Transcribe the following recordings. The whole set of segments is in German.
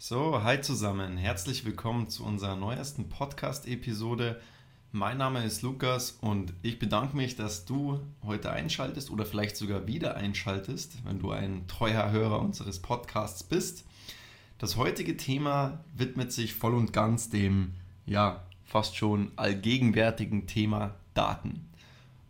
So, hi zusammen, herzlich willkommen zu unserer neuesten Podcast-Episode. Mein Name ist Lukas und ich bedanke mich, dass du heute einschaltest oder vielleicht sogar wieder einschaltest, wenn du ein treuer Hörer unseres Podcasts bist. Das heutige Thema widmet sich voll und ganz dem, ja, fast schon allgegenwärtigen Thema Daten.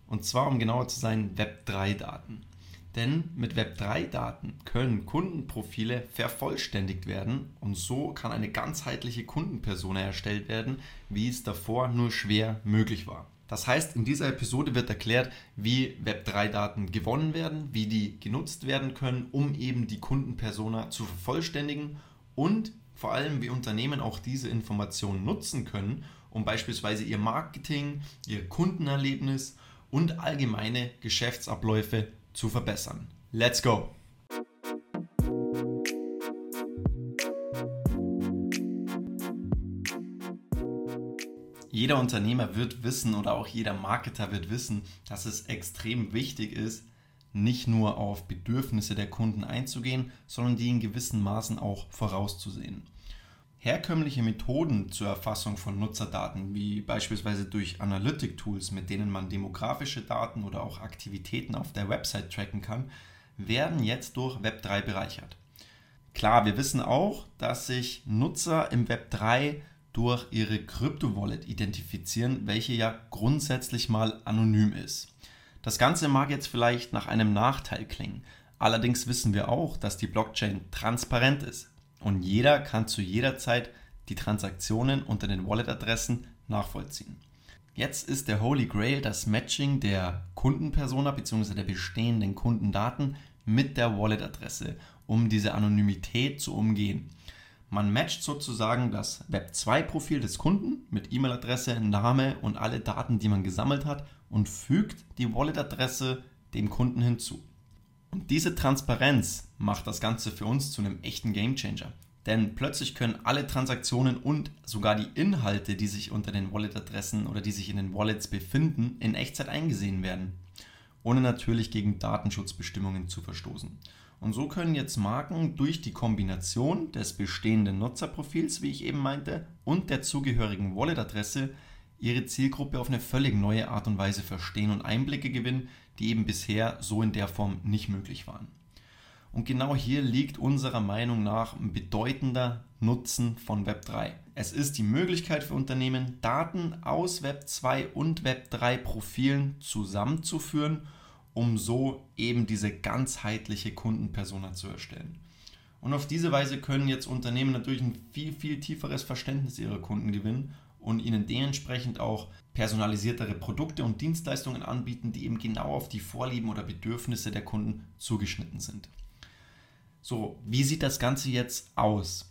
Und zwar, um genauer zu sein, Web3-Daten. Denn mit Web3-Daten können Kundenprofile vervollständigt werden und so kann eine ganzheitliche Kundenpersona erstellt werden, wie es davor nur schwer möglich war. Das heißt, in dieser Episode wird erklärt, wie Web3-Daten gewonnen werden, wie die genutzt werden können, um eben die Kundenpersona zu vervollständigen und vor allem, wie Unternehmen auch diese Informationen nutzen können, um beispielsweise ihr Marketing, ihr Kundenerlebnis und allgemeine Geschäftsabläufe zu verbessern. Let's go! Jeder Unternehmer wird wissen oder auch jeder Marketer wird wissen, dass es extrem wichtig ist, nicht nur auf Bedürfnisse der Kunden einzugehen, sondern die in gewissen Maßen auch vorauszusehen. Herkömmliche Methoden zur Erfassung von Nutzerdaten, wie beispielsweise durch Analytic-Tools, mit denen man demografische Daten oder auch Aktivitäten auf der Website tracken kann, werden jetzt durch Web3 bereichert. Klar, wir wissen auch, dass sich Nutzer im Web3 durch ihre Krypto-Wallet identifizieren, welche ja grundsätzlich mal anonym ist. Das Ganze mag jetzt vielleicht nach einem Nachteil klingen. Allerdings wissen wir auch, dass die Blockchain transparent ist. Und jeder kann zu jeder Zeit die Transaktionen unter den Wallet-Adressen nachvollziehen. Jetzt ist der Holy Grail das Matching der Kundenpersona bzw. der bestehenden Kundendaten mit der Wallet-Adresse, um diese Anonymität zu umgehen. Man matcht sozusagen das Web2-Profil des Kunden mit E-Mail-Adresse, Name und alle Daten, die man gesammelt hat und fügt die Wallet-Adresse dem Kunden hinzu. Und diese Transparenz macht das Ganze für uns zu einem echten Gamechanger. Denn plötzlich können alle Transaktionen und sogar die Inhalte, die sich unter den Wallet-Adressen oder die sich in den Wallets befinden, in Echtzeit eingesehen werden, ohne natürlich gegen Datenschutzbestimmungen zu verstoßen. Und so können jetzt Marken durch die Kombination des bestehenden Nutzerprofils, wie ich eben meinte, und der zugehörigen Wallet-Adresse ihre Zielgruppe auf eine völlig neue Art und Weise verstehen und Einblicke gewinnen, die eben bisher so in der Form nicht möglich waren. Und genau hier liegt unserer Meinung nach ein bedeutender Nutzen von Web3. Es ist die Möglichkeit für Unternehmen, Daten aus Web2 und Web3 Profilen zusammenzuführen, um so eben diese ganzheitliche Kundenpersona zu erstellen. Und auf diese Weise können jetzt Unternehmen natürlich ein viel, viel tieferes Verständnis ihrer Kunden gewinnen und ihnen dementsprechend auch personalisiertere Produkte und Dienstleistungen anbieten, die eben genau auf die Vorlieben oder Bedürfnisse der Kunden zugeschnitten sind. So, wie sieht das Ganze jetzt aus?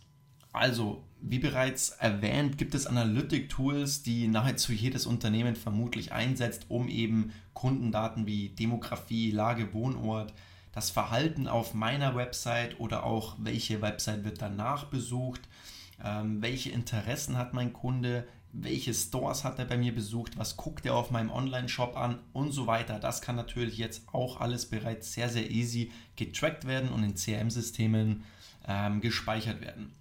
Also, wie bereits erwähnt, gibt es Analytic-Tools, die nahezu jedes Unternehmen vermutlich einsetzt, um eben Kundendaten wie Demografie, Lage, Wohnort, das Verhalten auf meiner Website oder auch welche Website wird danach besucht, ähm, welche Interessen hat mein Kunde, welche Stores hat er bei mir besucht, was guckt er auf meinem Online-Shop an und so weiter. Das kann natürlich jetzt auch alles bereits sehr, sehr easy getrackt werden und in CRM-Systemen ähm, gespeichert werden.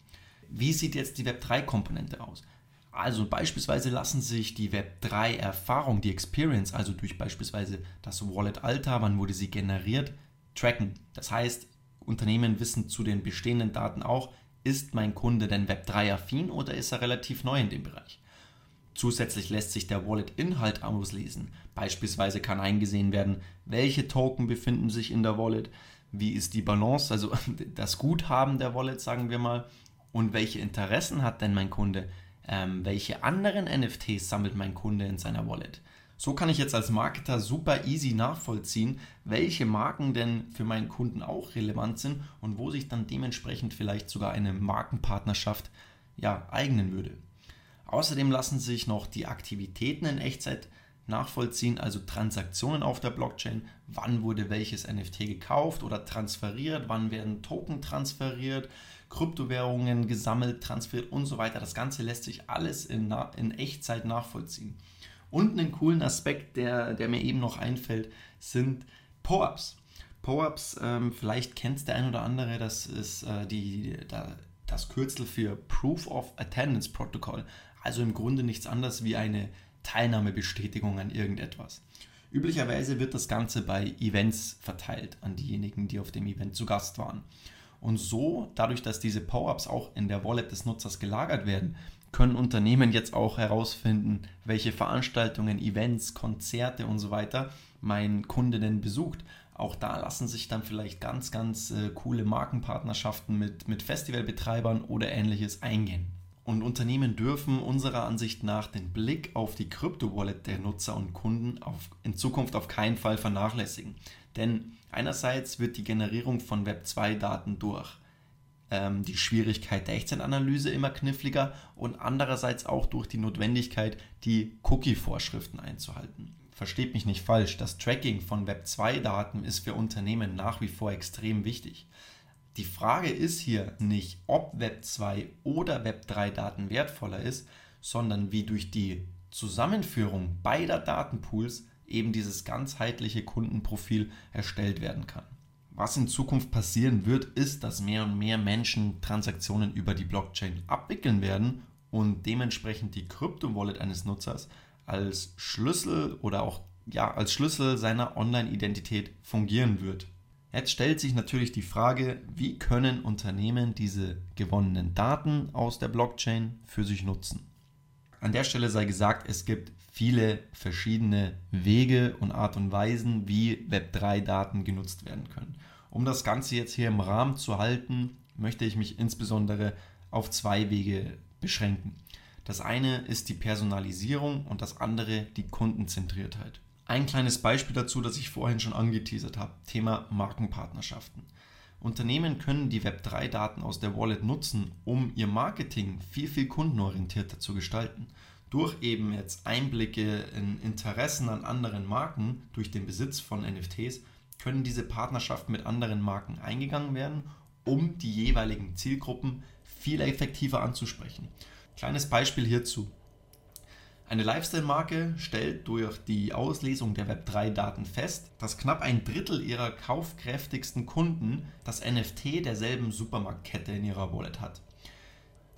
Wie sieht jetzt die Web3-Komponente aus? Also beispielsweise lassen sich die Web3-Erfahrung, die Experience, also durch beispielsweise das Wallet-Alter, wann wurde sie generiert, tracken. Das heißt, Unternehmen wissen zu den bestehenden Daten auch, ist mein Kunde denn Web3-affin oder ist er relativ neu in dem Bereich? Zusätzlich lässt sich der Wallet-Inhalt auslesen. Beispielsweise kann eingesehen werden, welche Token befinden sich in der Wallet, wie ist die Balance, also das Guthaben der Wallet, sagen wir mal, und welche Interessen hat denn mein Kunde, ähm, welche anderen NFTs sammelt mein Kunde in seiner Wallet. So kann ich jetzt als Marketer super easy nachvollziehen, welche Marken denn für meinen Kunden auch relevant sind und wo sich dann dementsprechend vielleicht sogar eine Markenpartnerschaft ja, eignen würde. Außerdem lassen sich noch die Aktivitäten in Echtzeit nachvollziehen, also Transaktionen auf der Blockchain, wann wurde welches NFT gekauft oder transferiert, wann werden Token transferiert, Kryptowährungen gesammelt, transferiert und so weiter. Das Ganze lässt sich alles in, in Echtzeit nachvollziehen. Und einen coolen Aspekt, der, der mir eben noch einfällt, sind Po-Ups. Po-Ups, ähm, vielleicht kennt der ein oder andere, das ist äh, die, da das Kürzel für Proof of Attendance Protocol, also im Grunde nichts anderes wie eine Teilnahmebestätigung an irgendetwas. Üblicherweise wird das Ganze bei Events verteilt an diejenigen, die auf dem Event zu Gast waren. Und so, dadurch, dass diese Power-Ups auch in der Wallet des Nutzers gelagert werden, können Unternehmen jetzt auch herausfinden, welche Veranstaltungen, Events, Konzerte und so weiter mein Kunde denn besucht. Auch da lassen sich dann vielleicht ganz, ganz äh, coole Markenpartnerschaften mit, mit Festivalbetreibern oder ähnliches eingehen. Und Unternehmen dürfen unserer Ansicht nach den Blick auf die Krypto-Wallet der Nutzer und Kunden auf, in Zukunft auf keinen Fall vernachlässigen. Denn einerseits wird die Generierung von Web2-Daten durch ähm, die Schwierigkeit der Echtzeitanalyse immer kniffliger und andererseits auch durch die Notwendigkeit, die Cookie-Vorschriften einzuhalten. Versteht mich nicht falsch, das Tracking von Web2-Daten ist für Unternehmen nach wie vor extrem wichtig. Die Frage ist hier nicht, ob Web 2 oder Web 3 Daten wertvoller ist, sondern wie durch die Zusammenführung beider Datenpools eben dieses ganzheitliche Kundenprofil erstellt werden kann. Was in Zukunft passieren wird, ist, dass mehr und mehr Menschen Transaktionen über die Blockchain abwickeln werden und dementsprechend die Krypto-Wallet eines Nutzers als Schlüssel oder auch ja, als Schlüssel seiner Online-Identität fungieren wird. Jetzt stellt sich natürlich die Frage, wie können Unternehmen diese gewonnenen Daten aus der Blockchain für sich nutzen? An der Stelle sei gesagt, es gibt viele verschiedene Wege und Art und Weisen, wie Web3-Daten genutzt werden können. Um das Ganze jetzt hier im Rahmen zu halten, möchte ich mich insbesondere auf zwei Wege beschränken. Das eine ist die Personalisierung und das andere die Kundenzentriertheit. Ein kleines Beispiel dazu, das ich vorhin schon angeteasert habe, Thema Markenpartnerschaften. Unternehmen können die Web3-Daten aus der Wallet nutzen, um ihr Marketing viel, viel kundenorientierter zu gestalten. Durch eben jetzt Einblicke in Interessen an anderen Marken durch den Besitz von NFTs können diese Partnerschaften mit anderen Marken eingegangen werden, um die jeweiligen Zielgruppen viel effektiver anzusprechen. Kleines Beispiel hierzu. Eine Lifestyle-Marke stellt durch die Auslesung der Web3-Daten fest, dass knapp ein Drittel ihrer kaufkräftigsten Kunden das NFT derselben Supermarktkette in ihrer Wallet hat.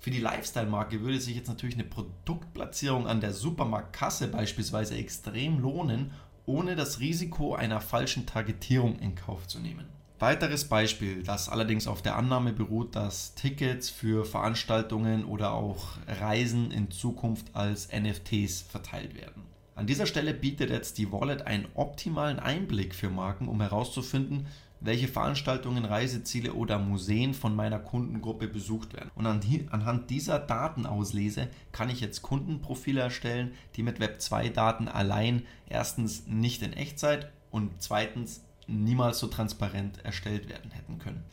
Für die Lifestyle-Marke würde sich jetzt natürlich eine Produktplatzierung an der Supermarktkasse beispielsweise extrem lohnen, ohne das Risiko einer falschen Targetierung in Kauf zu nehmen. Weiteres Beispiel, das allerdings auf der Annahme beruht, dass Tickets für Veranstaltungen oder auch Reisen in Zukunft als NFTs verteilt werden. An dieser Stelle bietet jetzt die Wallet einen optimalen Einblick für Marken, um herauszufinden, welche Veranstaltungen, Reiseziele oder Museen von meiner Kundengruppe besucht werden. Und anhand dieser Datenauslese kann ich jetzt Kundenprofile erstellen, die mit Web2-Daten allein erstens nicht in Echtzeit und zweitens niemals so transparent erstellt werden hätten können.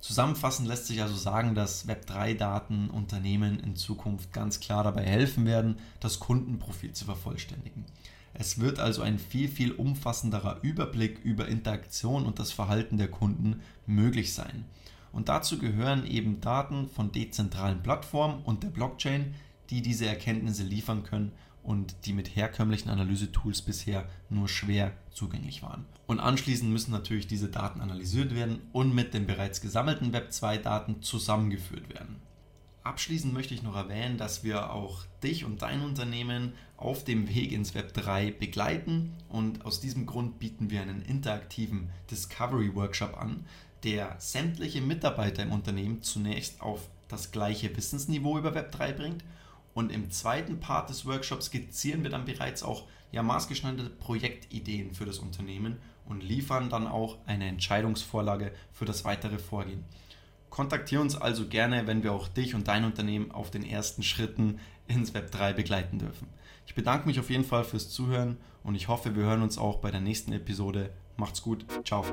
Zusammenfassend lässt sich also sagen, dass Web3-Daten Unternehmen in Zukunft ganz klar dabei helfen werden, das Kundenprofil zu vervollständigen. Es wird also ein viel, viel umfassenderer Überblick über Interaktion und das Verhalten der Kunden möglich sein. Und dazu gehören eben Daten von dezentralen Plattformen und der Blockchain, die diese Erkenntnisse liefern können und die mit herkömmlichen Analysetools bisher nur schwer zugänglich waren. Und anschließend müssen natürlich diese Daten analysiert werden und mit den bereits gesammelten Web2-Daten zusammengeführt werden. Abschließend möchte ich noch erwähnen, dass wir auch dich und dein Unternehmen auf dem Weg ins Web 3 begleiten und aus diesem Grund bieten wir einen interaktiven Discovery Workshop an, der sämtliche Mitarbeiter im Unternehmen zunächst auf das gleiche Wissensniveau über Web 3 bringt und im zweiten Part des Workshops skizzieren wir dann bereits auch ja, maßgeschneiderte Projektideen für das Unternehmen und liefern dann auch eine Entscheidungsvorlage für das weitere Vorgehen. Kontaktiere uns also gerne, wenn wir auch dich und dein Unternehmen auf den ersten Schritten ins Web 3 begleiten dürfen. Ich bedanke mich auf jeden Fall fürs Zuhören und ich hoffe, wir hören uns auch bei der nächsten Episode. Macht's gut. Ciao.